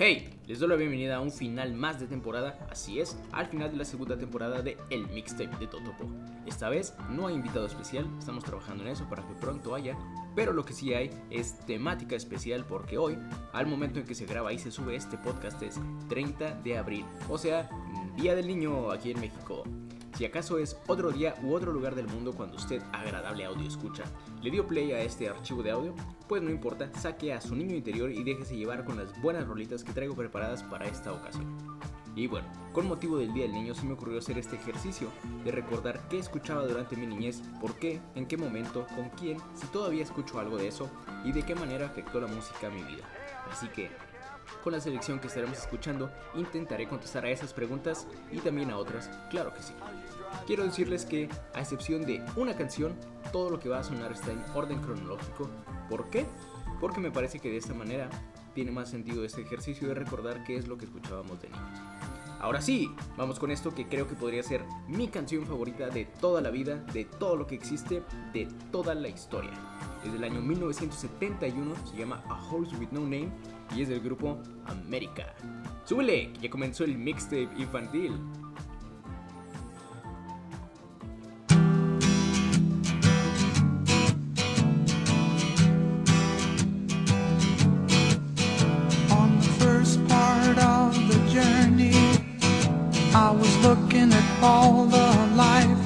Hey, les doy la bienvenida a un final más de temporada, así es, al final de la segunda temporada de El Mixtape de Totopo. Esta vez no hay invitado especial, estamos trabajando en eso para que pronto haya, pero lo que sí hay es temática especial porque hoy, al momento en que se graba y se sube este podcast es 30 de abril, o sea, Día del Niño aquí en México. Si acaso es otro día u otro lugar del mundo cuando usted agradable audio escucha, le dio play a este archivo de audio, pues no importa, saque a su niño interior y déjese llevar con las buenas rolitas que traigo preparadas para esta ocasión. Y bueno, con motivo del Día del Niño se me ocurrió hacer este ejercicio de recordar qué escuchaba durante mi niñez, por qué, en qué momento, con quién, si todavía escucho algo de eso y de qué manera afectó la música a mi vida. Así que con la selección que estaremos escuchando, intentaré contestar a esas preguntas y también a otras, claro que sí. Quiero decirles que, a excepción de una canción, todo lo que va a sonar está en orden cronológico. ¿Por qué? Porque me parece que de esta manera tiene más sentido este ejercicio de recordar qué es lo que escuchábamos de niños. Ahora sí, vamos con esto que creo que podría ser mi canción favorita de toda la vida, de todo lo que existe, de toda la historia. Es del año 1971, se llama A Horse with No Name y es del grupo América. ¡Súbele! Que ya comenzó el mixtape infantil. Looking at all the life.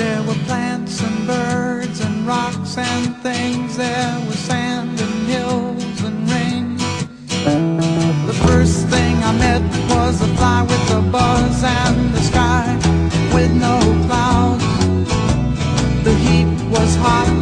There were plants and birds and rocks and things. There was sand and hills and rain. The first thing I met was a fly with a buzz and the sky with no clouds. The heat was hot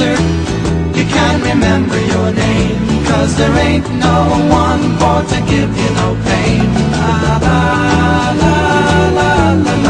desert, you can't remember your name. Cause there ain't no one for to give you no pain. La la la la la la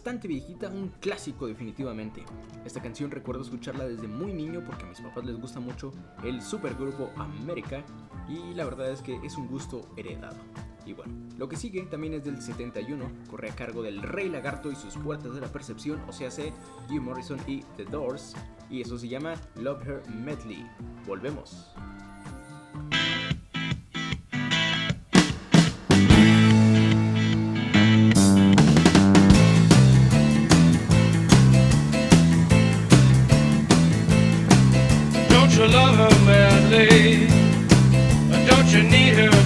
Bastante viejita, un clásico definitivamente. Esta canción recuerdo escucharla desde muy niño porque a mis papás les gusta mucho el supergrupo América y la verdad es que es un gusto heredado. Y bueno, lo que sigue también es del 71, corre a cargo del Rey Lagarto y sus puertas de la percepción, o sea, C, Jim Morrison y The Doors, y eso se llama Love Her Medley. Volvemos. You need her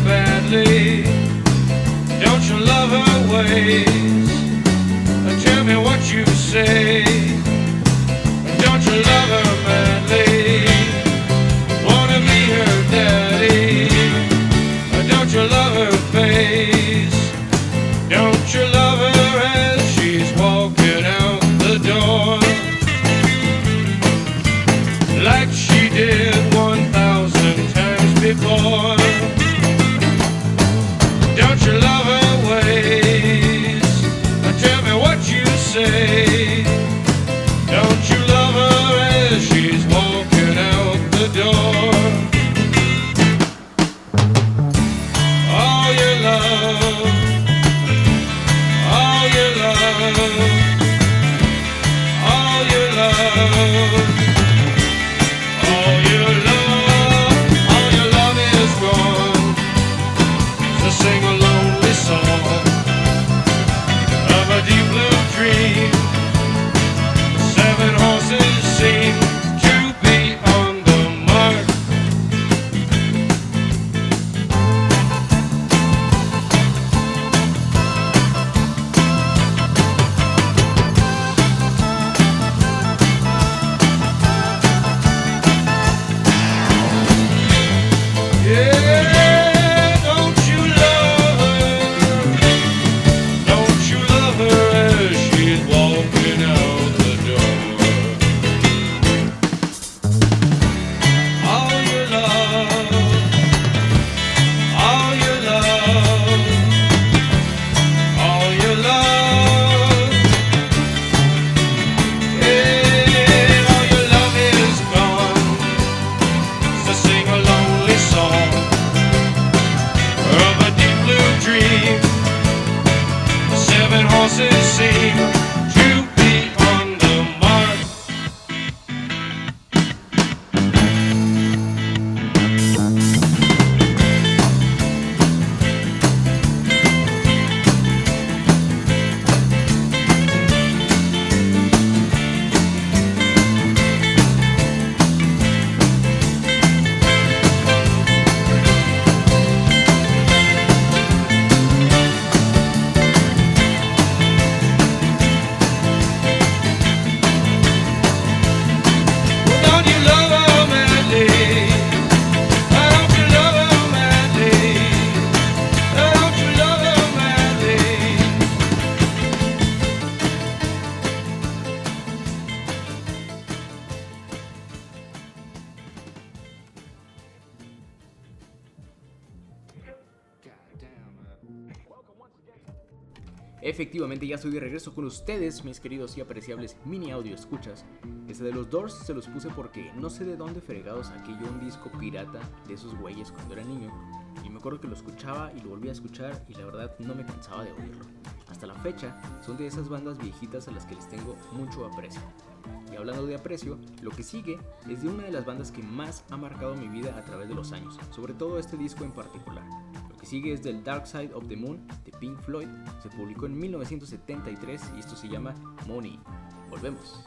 regreso con ustedes, mis queridos y apreciables mini audio escuchas. Este de los Doors se los puse porque no sé de dónde fregados saqué yo un disco pirata de esos güeyes cuando era niño. Y me acuerdo que lo escuchaba y lo volvía a escuchar y la verdad no me cansaba de oírlo. Hasta la fecha, son de esas bandas viejitas a las que les tengo mucho aprecio. Y hablando de aprecio, lo que sigue es de una de las bandas que más ha marcado mi vida a través de los años, sobre todo este disco en particular. Que sigue es del Dark Side of the Moon de Pink Floyd, se publicó en 1973 y esto se llama Money. Volvemos.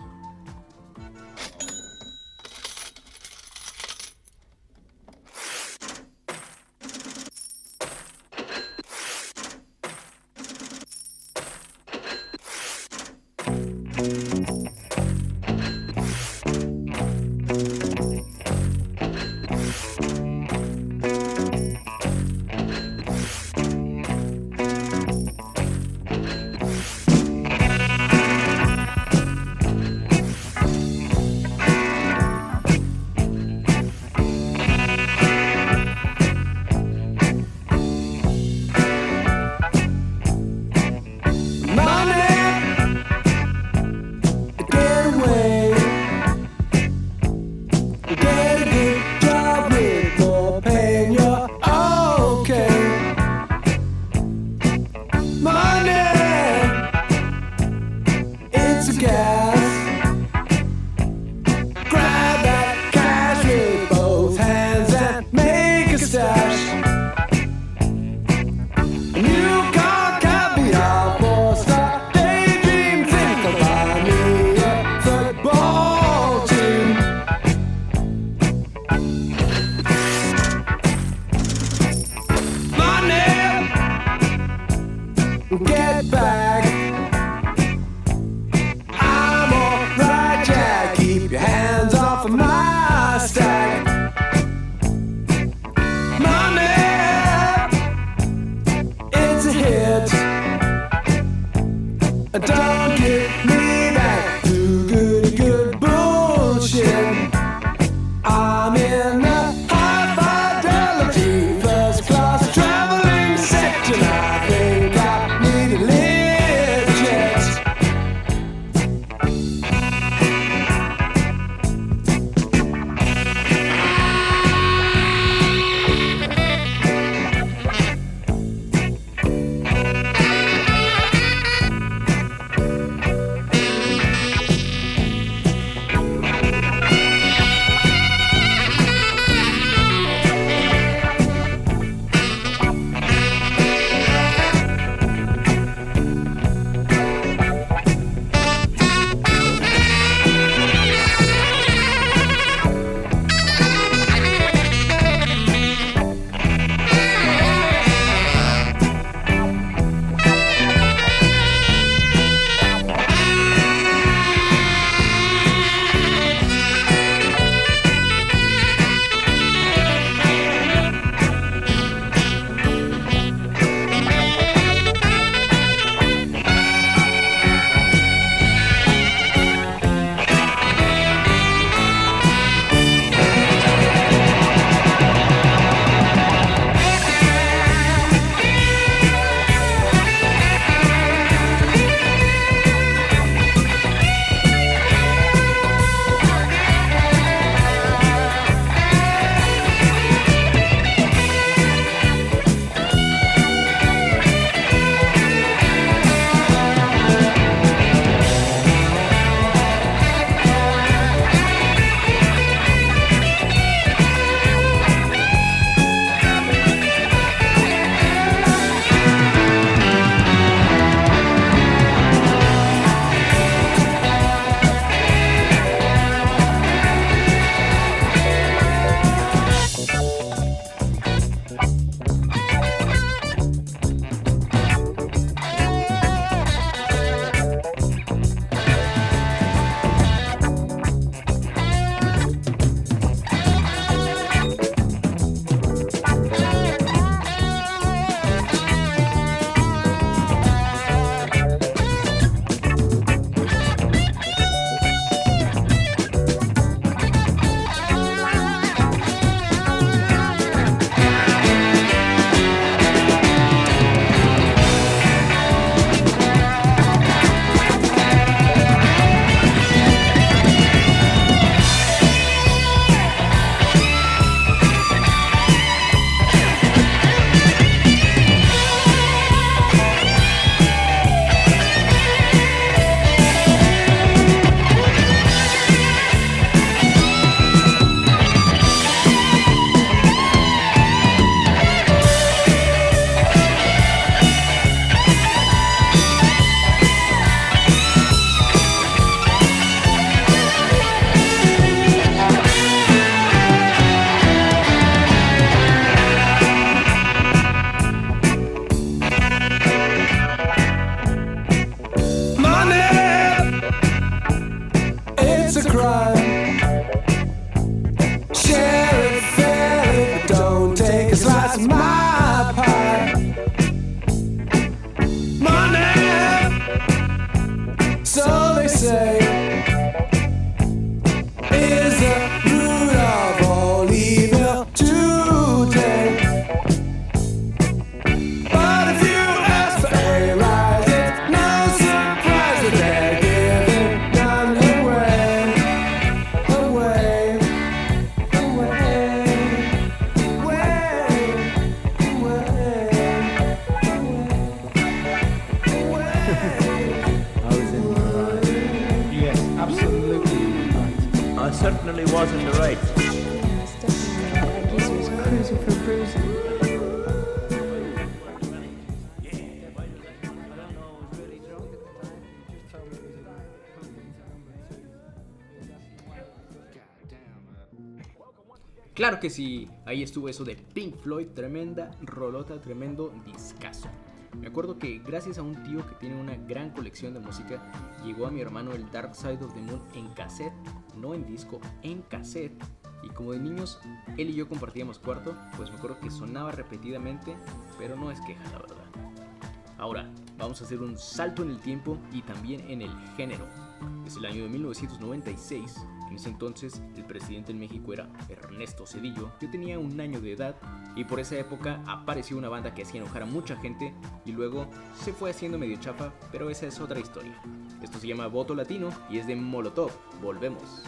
Certainly in the right. Claro que sí, ahí estuvo eso de Pink Floyd, tremenda rolota, tremendo discazo. Me acuerdo que gracias a un tío que tiene una gran colección de música, llegó a mi hermano el Dark Side of the Moon en cassette, no en disco, en cassette. Y como de niños, él y yo compartíamos cuarto, pues me acuerdo que sonaba repetidamente, pero no es queja, la verdad. Ahora, vamos a hacer un salto en el tiempo y también en el género. Es el año de 1996. En ese entonces, el presidente en México era Ernesto Cedillo. Yo tenía un año de edad y por esa época apareció una banda que hacía enojar a mucha gente y luego se fue haciendo medio chafa, pero esa es otra historia. Esto se llama Voto Latino y es de Molotov. Volvemos.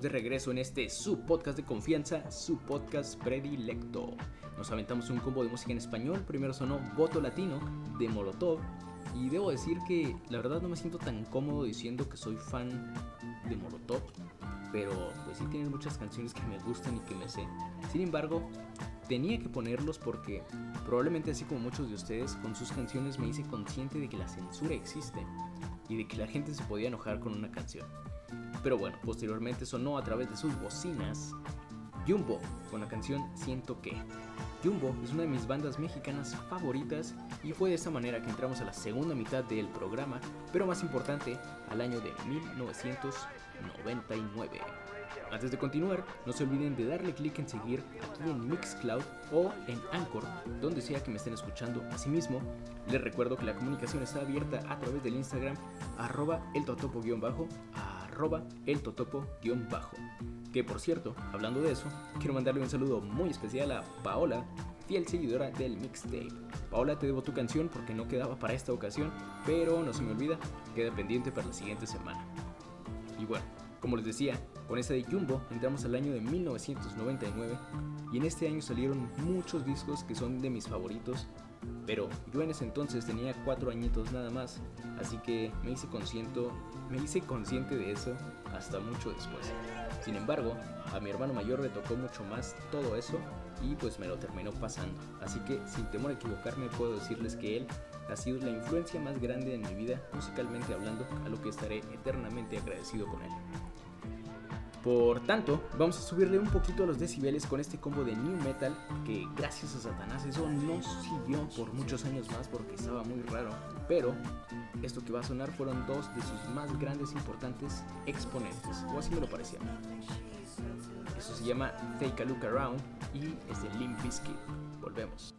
De regreso en este su podcast de confianza, su podcast predilecto. Nos aventamos un combo de música en español. Primero sonó Voto Latino de Molotov. Y debo decir que la verdad no me siento tan cómodo diciendo que soy fan de Molotov. Pero pues sí tienen muchas canciones que me gustan y que me sé. Sin embargo, tenía que ponerlos porque probablemente así como muchos de ustedes, con sus canciones me hice consciente de que la censura existe y de que la gente se podía enojar con una canción. Pero bueno, posteriormente sonó a través de sus bocinas Jumbo con la canción Siento que. Jumbo es una de mis bandas mexicanas favoritas y fue de esta manera que entramos a la segunda mitad del programa, pero más importante, al año de 1999. Antes de continuar, no se olviden de darle clic en seguir aquí en Mixcloud o en Anchor, donde sea que me estén escuchando. Asimismo, les recuerdo que la comunicación está abierta a través del Instagram arroba el totopo-bajo arroba el totopo-bajo. Que por cierto, hablando de eso, quiero mandarle un saludo muy especial a Paola, fiel seguidora del mixtape. Paola, te debo tu canción porque no quedaba para esta ocasión, pero no se me olvida, queda pendiente para la siguiente semana. Y bueno, como les decía, con esta de Jumbo entramos al año de 1999 y en este año salieron muchos discos que son de mis favoritos, pero yo en ese entonces tenía cuatro añitos nada más, así que me hice me hice consciente de eso hasta mucho después. Sin embargo, a mi hermano mayor le tocó mucho más todo eso y pues me lo terminó pasando. Así que sin temor a equivocarme puedo decirles que él ha sido la influencia más grande en mi vida musicalmente hablando, a lo que estaré eternamente agradecido con él. Por tanto, vamos a subirle un poquito a los decibeles con este combo de New Metal que gracias a Satanás eso no siguió por muchos años más porque estaba muy raro. Pero esto que va a sonar fueron dos de sus más grandes e importantes exponentes, o así me lo parecía. Eso se llama Take a Look Around y es de Limp Bizkit. Volvemos.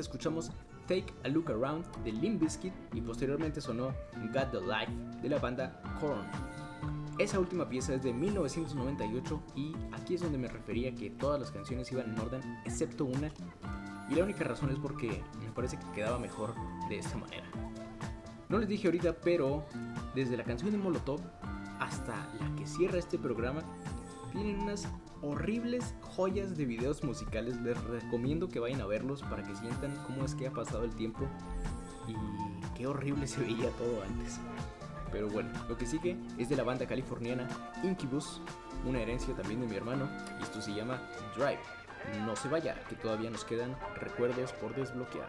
Escuchamos Take a Look Around de Limp Bizkit y posteriormente sonó Got the Life de la banda Korn. Esa última pieza es de 1998 y aquí es donde me refería que todas las canciones iban en orden excepto una y la única razón es porque me parece que quedaba mejor de esta manera. No les dije ahorita, pero desde la canción de Molotov hasta la que cierra este programa, tienen unas horribles joyas de videos musicales. Les recomiendo que vayan a verlos para que sientan cómo es que ha pasado el tiempo y qué horrible se veía todo antes. Pero bueno, lo que sigue es de la banda californiana Incubus, una herencia también de mi hermano, y esto se llama Drive. No se vaya, que todavía nos quedan recuerdos por desbloquear.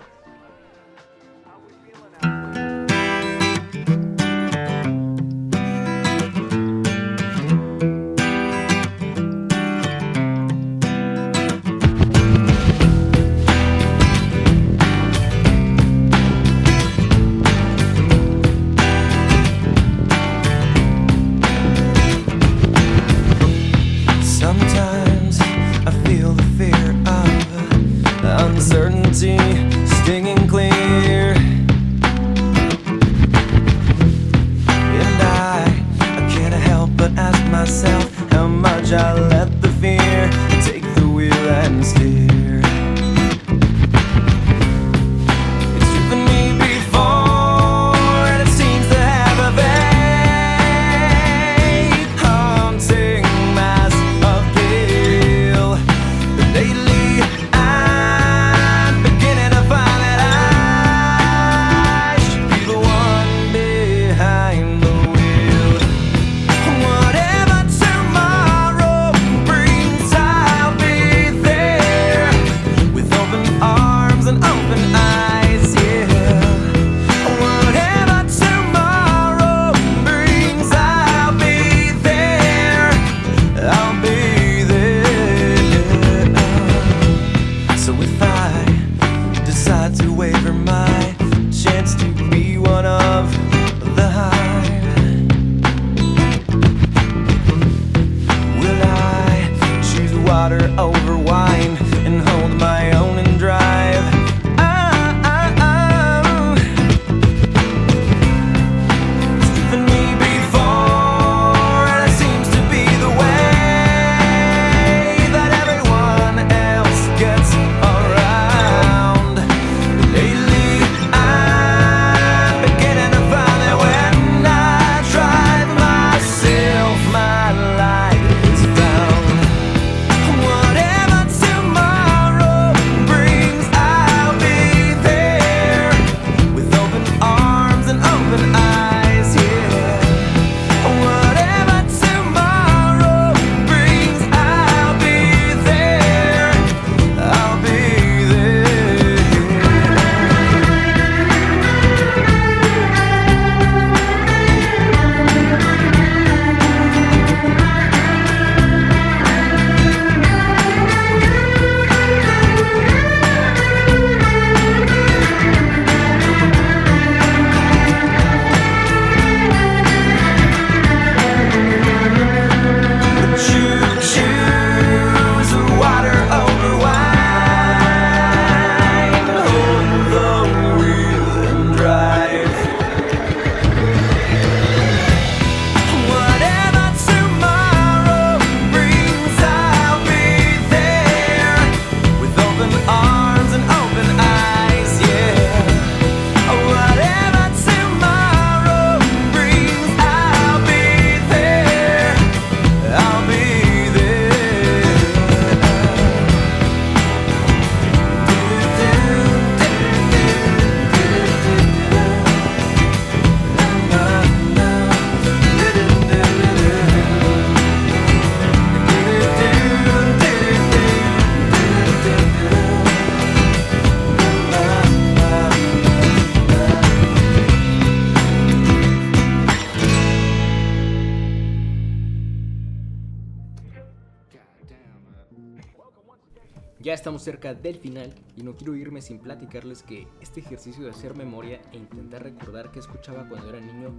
Del final y no quiero irme sin platicarles que este ejercicio de hacer memoria e intentar recordar qué escuchaba cuando era niño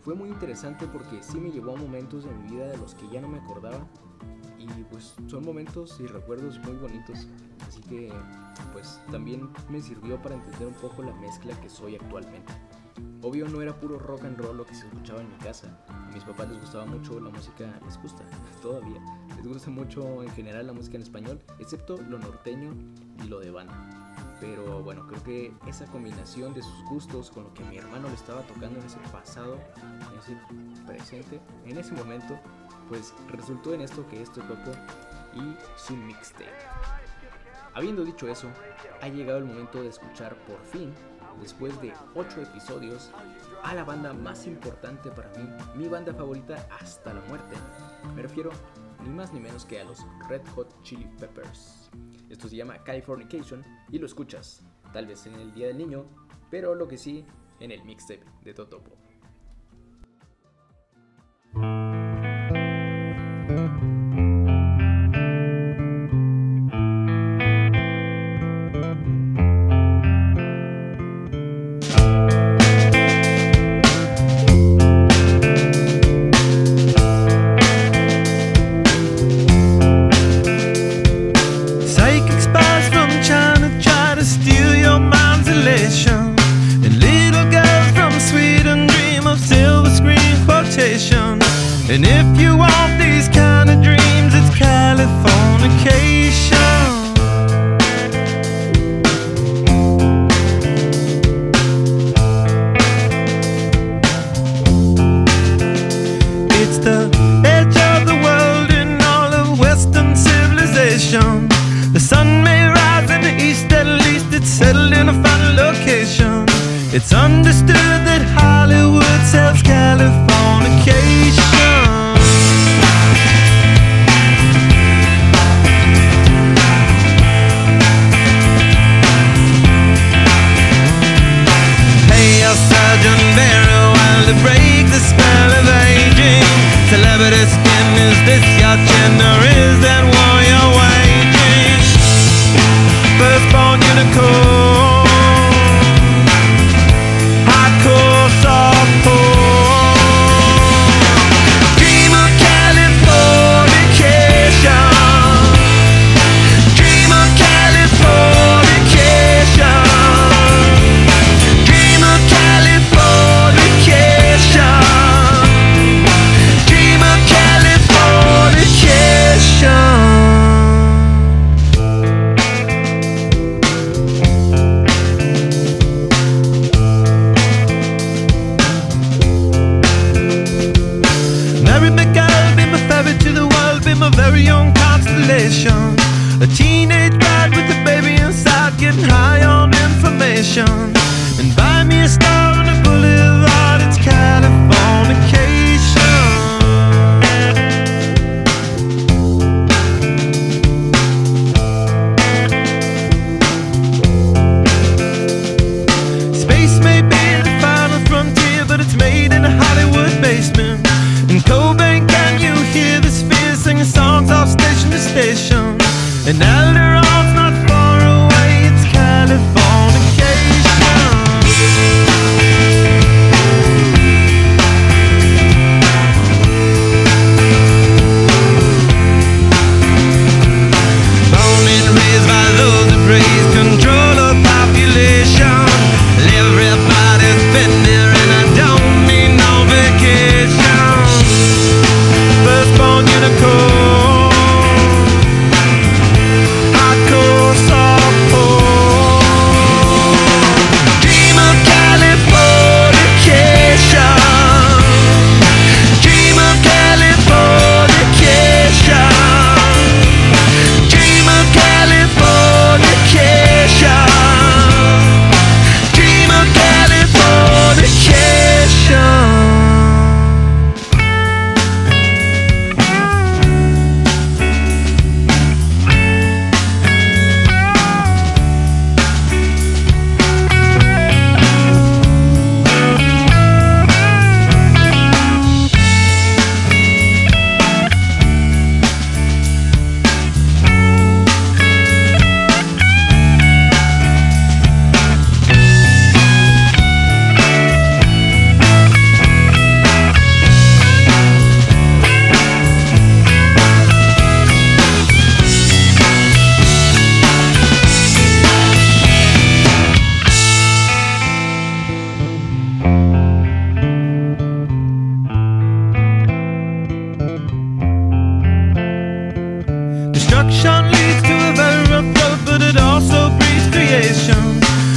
fue muy interesante porque sí me llevó a momentos de mi vida de los que ya no me acordaba y pues son momentos y recuerdos muy bonitos así que pues también me sirvió para entender un poco la mezcla que soy actualmente. Obvio no era puro rock and roll lo que se escuchaba en mi casa. A mis papás les gustaba mucho la música, les gusta todavía, les gusta mucho en general la música en español, excepto lo norteño y lo de banda. Pero bueno, creo que esa combinación de sus gustos con lo que mi hermano le estaba tocando en ese pasado, en ese presente, en ese momento, pues resultó en esto que es Totopo y su mixtape. Habiendo dicho eso, ha llegado el momento de escuchar por fin, después de 8 episodios, a la banda más importante para mí, mi banda favorita hasta la muerte. Me refiero ni más ni menos que a los Red Hot Chili Peppers. Esto se llama Californication y lo escuchas, tal vez en el Día del Niño, pero lo que sí, en el mixtape de Totopo.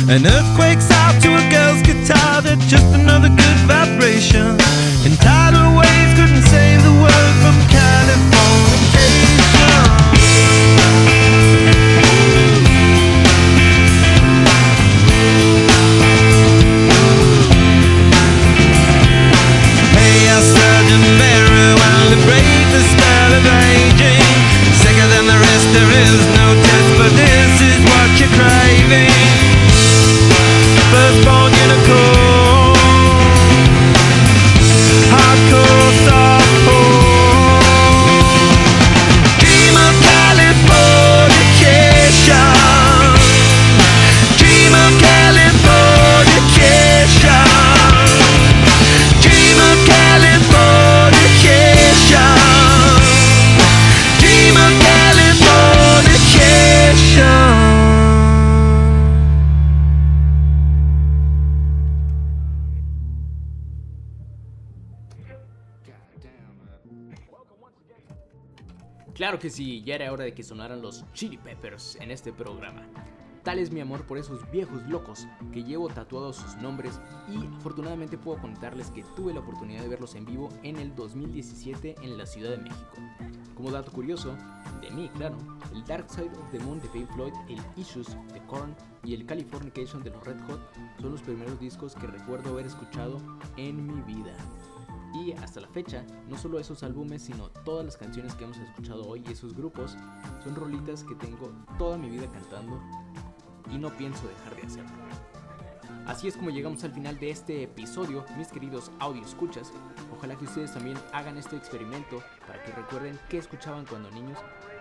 An earthquake's out to a girl's guitar, they're just another good vibration. And tidal sonaran los Chili Peppers en este programa. Tal es mi amor por esos viejos locos que llevo tatuados sus nombres y afortunadamente puedo contarles que tuve la oportunidad de verlos en vivo en el 2017 en la Ciudad de México. Como dato curioso, de mí, claro, el Dark Side of the Moon de Pink Floyd, el Issues de Korn y el Californication de los Red Hot son los primeros discos que recuerdo haber escuchado en mi vida. Y hasta la fecha, no solo esos álbumes, sino todas las canciones que hemos escuchado hoy y esos grupos son rolitas que tengo toda mi vida cantando y no pienso dejar de hacerlo. Así es como llegamos al final de este episodio, mis queridos audio escuchas. Ojalá que ustedes también hagan este experimento para que recuerden qué escuchaban cuando niños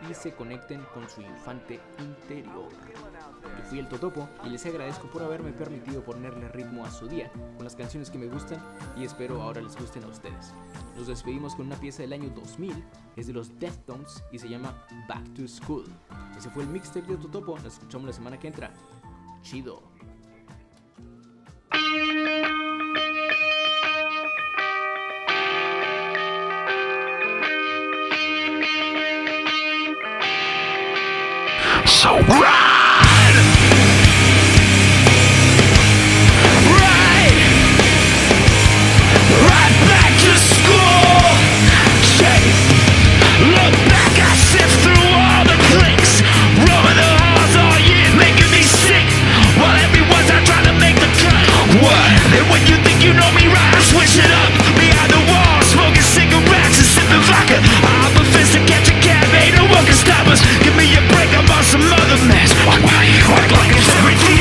y se conecten con su infante interior. Fui el Totopo y les agradezco por haberme permitido ponerle ritmo a su día con las canciones que me gustan y espero ahora les gusten a ustedes. Nos despedimos con una pieza del año 2000, es de los Deftones y se llama Back to School. Ese fue el mixtape de Totopo, nos escuchamos la semana que entra. Chido. So! Switch it up Behind the wall, smoking cigarettes and sipping vodka I'm a ain't no one can stop us Give me a break, I'm on some other mess Why, why you everything you got?